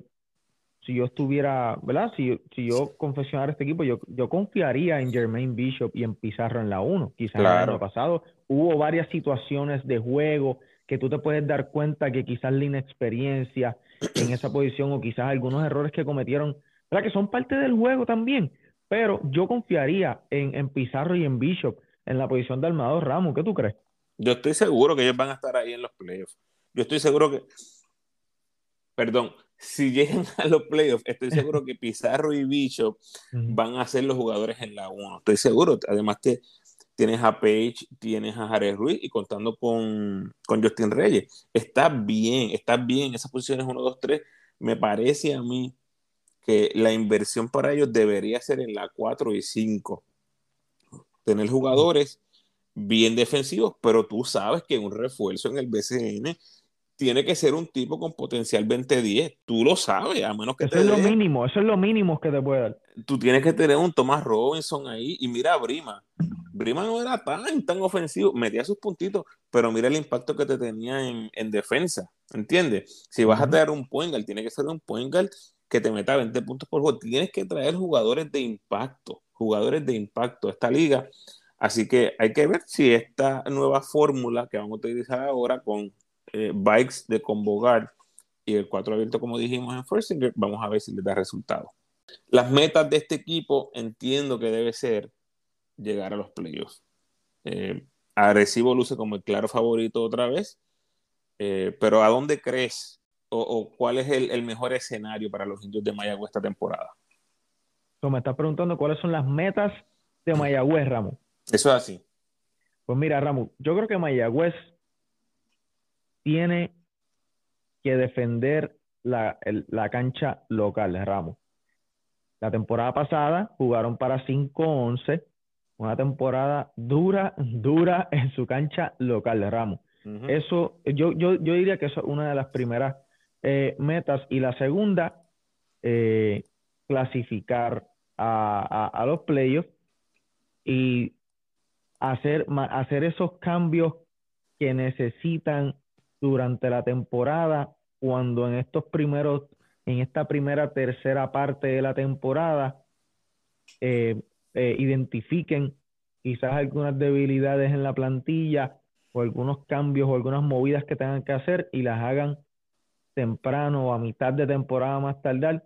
B: si yo estuviera, ¿verdad? Si, si yo confesionara este equipo, yo, yo confiaría en Jermaine Bishop y en Pizarro en la 1. Quizás el año pasado hubo varias situaciones de juego que tú te puedes dar cuenta que quizás la inexperiencia en esa posición o quizás algunos errores que cometieron, ¿verdad? Que son parte del juego también. Pero yo confiaría en, en Pizarro y en Bishop en la posición de Armador Ramos. ¿Qué tú crees?
A: Yo estoy seguro que ellos van a estar ahí en los playoffs. Yo estoy seguro que, perdón, si llegan *laughs* a los playoffs, estoy seguro que Pizarro y Bishop van a ser los jugadores en la 1. Estoy seguro. Además, que tienes a Page, tienes a Jared Ruiz y contando con, con Justin Reyes. Está bien, está bien. Esas posiciones 1, 2, 3. Me parece a mí que la inversión para ellos debería ser en la 4 y 5. Tener jugadores bien defensivos, pero tú sabes que un refuerzo en el BCN tiene que ser un tipo con potencial 20-10. Tú lo sabes, a menos que
B: eso es lo mínimo, eso es lo mínimo que te puede dar.
A: Tú tienes que tener un Thomas Robinson ahí y mira a Brima. Brima no era tan, tan ofensivo, metía sus puntitos, pero mira el impacto que te tenía en, defensa, ¿entiendes? Si vas a traer un point tiene que ser un point que te meta 20 puntos por juego. Tienes que traer jugadores de impacto, jugadores de impacto a esta liga. Así que hay que ver si esta nueva fórmula que vamos a utilizar ahora con eh, bikes de Convogar y el 4 abierto, como dijimos en Firstinger, vamos a ver si les da resultado. Las metas de este equipo entiendo que debe ser llegar a los playoffs. Eh, Agresivo luce como el claro favorito otra vez, eh, pero ¿a dónde crees o, cuál es el, mejor escenario para los indios de Mayagüez esta temporada?
B: me estás preguntando cuáles son las metas de Mayagüez, Ramos.
A: Eso es así.
B: Pues mira, Ramos, yo creo que Mayagüez tiene que defender la, cancha local, Ramos. La temporada pasada jugaron para 5-11, una temporada dura, *laughs* dura en su cancha local, Ramos. Eso, yo, yo, yo diría que eso es una de las primeras eh, metas. Y la segunda, eh, clasificar a, a, los playoffs y hacer, hacer esos cambios que necesitan durante la temporada, cuando en estos primeros, en esta primera tercera parte de la temporada, eh, eh, identifiquen quizás algunas debilidades en la plantilla o algunos cambios o algunas movidas que tengan que hacer y las hagan temprano o a mitad de temporada más tardar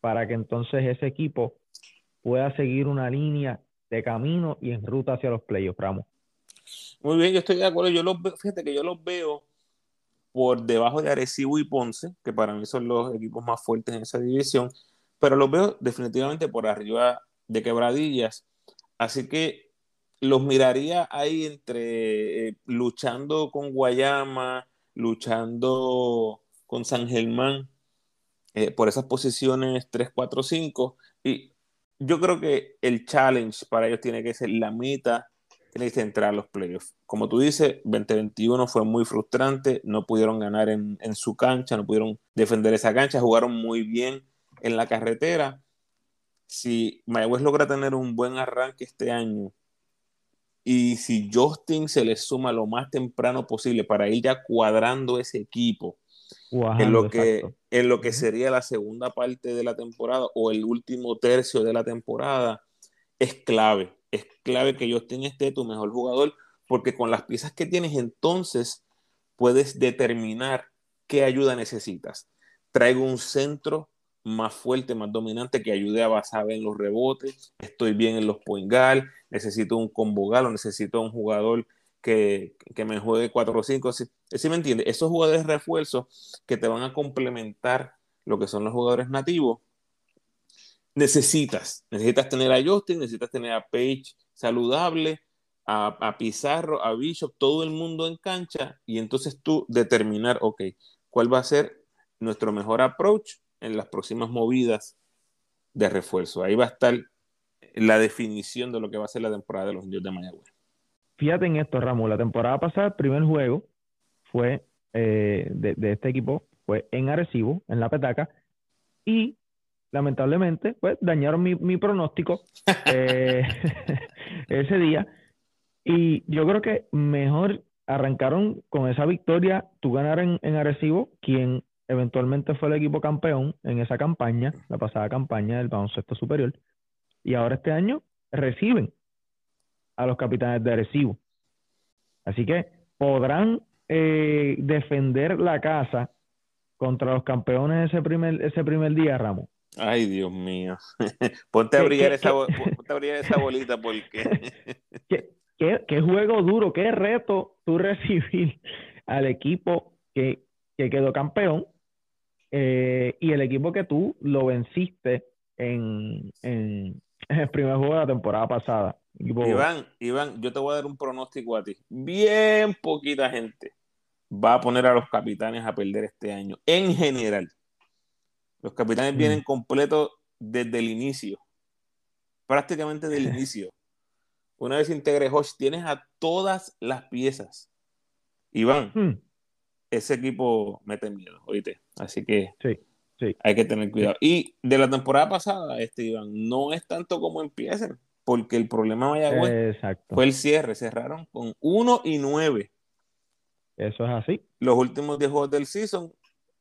B: para que entonces ese equipo pueda seguir una línea de camino y en ruta hacia los playoffs, Ramos.
A: Muy bien, yo estoy de acuerdo. Yo los fíjate que yo los veo por debajo de Arecibo y Ponce, que para mí son los equipos más fuertes en esa división, pero los veo definitivamente por arriba de Quebradillas. Así que los miraría ahí entre eh, luchando con Guayama, luchando con San Germán, eh, por esas posiciones 3, 4, 5. Y yo creo que el challenge para ellos tiene que ser la mitad tiene que entrar a los playoffs. Como tú dices, 2021 fue muy frustrante, no pudieron ganar en, su cancha, no pudieron defender esa cancha, jugaron muy bien en la carretera. Si Mayagüez logra tener un buen arranque este año y si Justin se le suma lo más temprano posible para ir ya cuadrando ese equipo en lo, que, en lo que sería la segunda parte de la temporada o el último tercio de la temporada, es clave es clave que Justin esté tu mejor jugador, porque con las piezas que tienes entonces puedes determinar qué ayuda necesitas. Traigo un centro más fuerte, más dominante que ayude a Basabe en los rebotes, estoy bien en los point necesito un combo o necesito un jugador que, me juegue 4 o 5. ¿Sí, ¿Sí me entiendes? Esos jugadores refuerzos que te van a complementar lo que son los jugadores nativos, necesitas. Necesitas tener a Justin, necesitas tener a Page saludable, a, Pizarro, a Bishop, todo el mundo en cancha y entonces tú determinar, ok, cuál va a ser nuestro mejor approach en las próximas movidas de refuerzo. Ahí va a estar la definición de lo que va a ser la temporada de los indios de Mayagüez.
B: Fíjate en esto, Ramón. La temporada pasada, el primer juego fue eh, de, de, este equipo fue en Arecibo, en la petaca, y lamentablemente, pues dañaron mi, pronóstico eh, *laughs* *laughs* ese día. Y yo creo que mejor arrancaron con esa victoria, tú ganar en, en Arecibo, quien eventualmente fue el equipo campeón en esa campaña, la pasada campaña del baloncesto superior, y ahora este año reciben a los capitanes de Arecibo. Así que podrán eh, defender la casa contra los campeones ese primer, ese primer día, Ramos.
A: Ay, Dios mío. *laughs* ponte, a brillar esa, esa bolita porque... *laughs*
B: ¿Qué, juego duro, qué reto tú recibir al equipo que, quedó campeón eh, y el equipo que tú lo venciste en, en, el primer juego de la temporada pasada.
A: Iván, Iván, yo te voy a dar un pronóstico a ti. Bien poquita gente va a poner a los capitanes a perder este año, en general. Los capitanes vienen mm. completos desde el inicio, prácticamente del *laughs* inicio. Una vez integre Hodge, tienes a todas las piezas. Iván, mm. ese equipo mete miedo, oíste. Así que
B: sí, sí.
A: hay que tener cuidado. Y de la temporada pasada, este Iván, no es tanto como empiecen, porque el problema de Mayagüez fue el cierre. Cerraron con 1 y 9.
B: Eso es así.
A: Los últimos 10 juegos del season,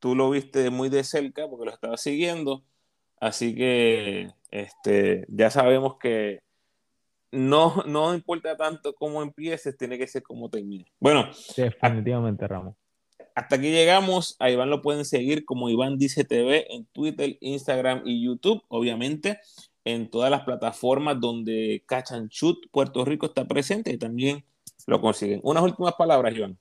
A: tú lo viste muy de cerca porque lo estabas siguiendo. Así que este, ya sabemos que no, no importa tanto cómo empieces, tiene que ser cómo termines. Bueno,
B: definitivamente, Ramos.
A: Hasta aquí llegamos. A Iván lo pueden seguir como Iván Dice TV en Twitter, Instagram y YouTube, obviamente en todas las plataformas donde Cachan Puerto Rico está presente y también lo consiguen. Unas últimas palabras, Iván.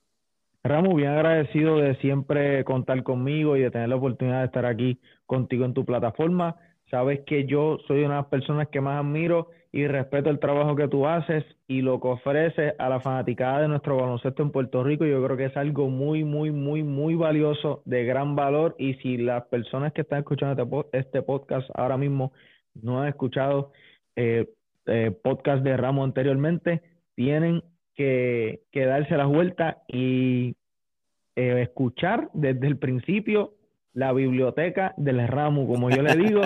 B: Ramos, bien agradecido de siempre contar conmigo y de tener la oportunidad de estar aquí contigo en tu plataforma. Sabes que yo soy una de las personas que más admiro y respeto el trabajo que tú haces y lo que ofreces a la fanaticada de nuestro baloncesto en Puerto Rico. Yo creo que es algo muy, muy, muy, muy valioso, de gran valor. Y si las personas que están escuchando este, este podcast ahora mismo no han escuchado eh, eh, podcast de Ramos anteriormente, tienen que, darse la vuelta y eh, escuchar desde el principio la biblioteca del ramo, como yo le digo,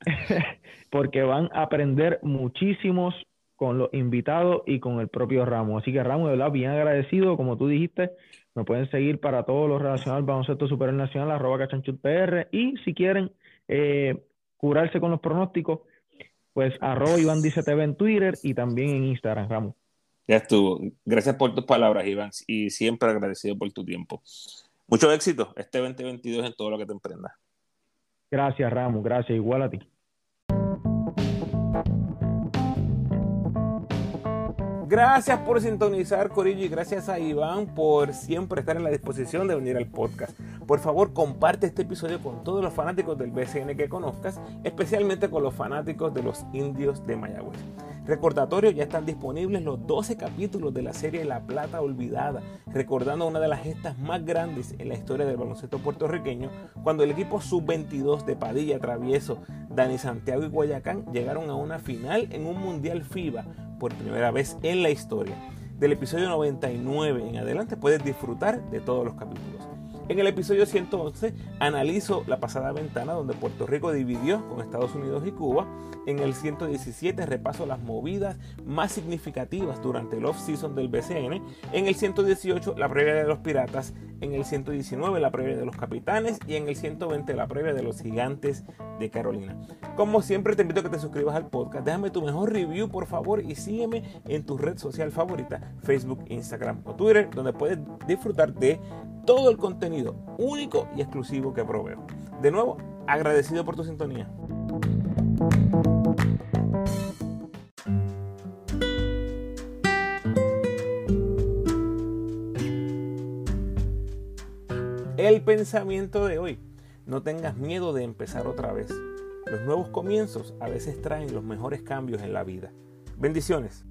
B: *laughs* porque van a aprender muchísimos con los invitados y con el propio Ramo. Así que Ramo, de verdad, bien agradecido, como tú dijiste, me pueden seguir para todo lo relacionado al baloncesto superior nacional, arroba cachanchutpr, y si quieren eh, curarse con los pronósticos, pues arroba Iván Dice TV en Twitter y también en Instagram, Ramo.
A: Ya estuvo. Gracias por tus palabras, Iván, y siempre agradecido por tu tiempo. Mucho éxito este 2022 en todo lo que te emprendas.
B: Gracias, Ramos. Gracias. Igual a ti.
A: Gracias por sintonizar, Corillo, y gracias a Iván por siempre estar en la disposición de venir al podcast. Por favor, comparte este episodio con todos los fanáticos del BCN que conozcas, especialmente con los fanáticos de los indios de Mayagüez. Recordatorio, ya están disponibles los 12 capítulos de la serie La Plata Olvidada, recordando una de las gestas más grandes en la historia del baloncesto puertorriqueño, cuando el equipo sub-22 de Padilla, Travieso, Dani Santiago y Guayacán llegaron a una final en un Mundial FIBA por primera vez en la historia. Del episodio 99 en adelante puedes disfrutar de todos los capítulos. En el episodio 111 analizo la pasada ventana donde Puerto Rico dividió con Estados Unidos y Cuba. En el 117 repaso las movidas más significativas durante el off-season del BCN. En el 118 la previa de los Piratas. En el 119 la previa de los Capitanes. Y en el 120 la previa de los Gigantes de Carolina. Como siempre te invito a que te suscribas al podcast. Déjame tu mejor review por favor y sígueme en tu red social favorita, Facebook, Instagram o Twitter, donde puedes disfrutar de todo el único y exclusivo que proveo. De nuevo, agradecido por tu sintonía. El pensamiento de hoy. No tengas miedo de empezar otra vez. Los nuevos comienzos a veces traen los mejores cambios en la vida. Bendiciones.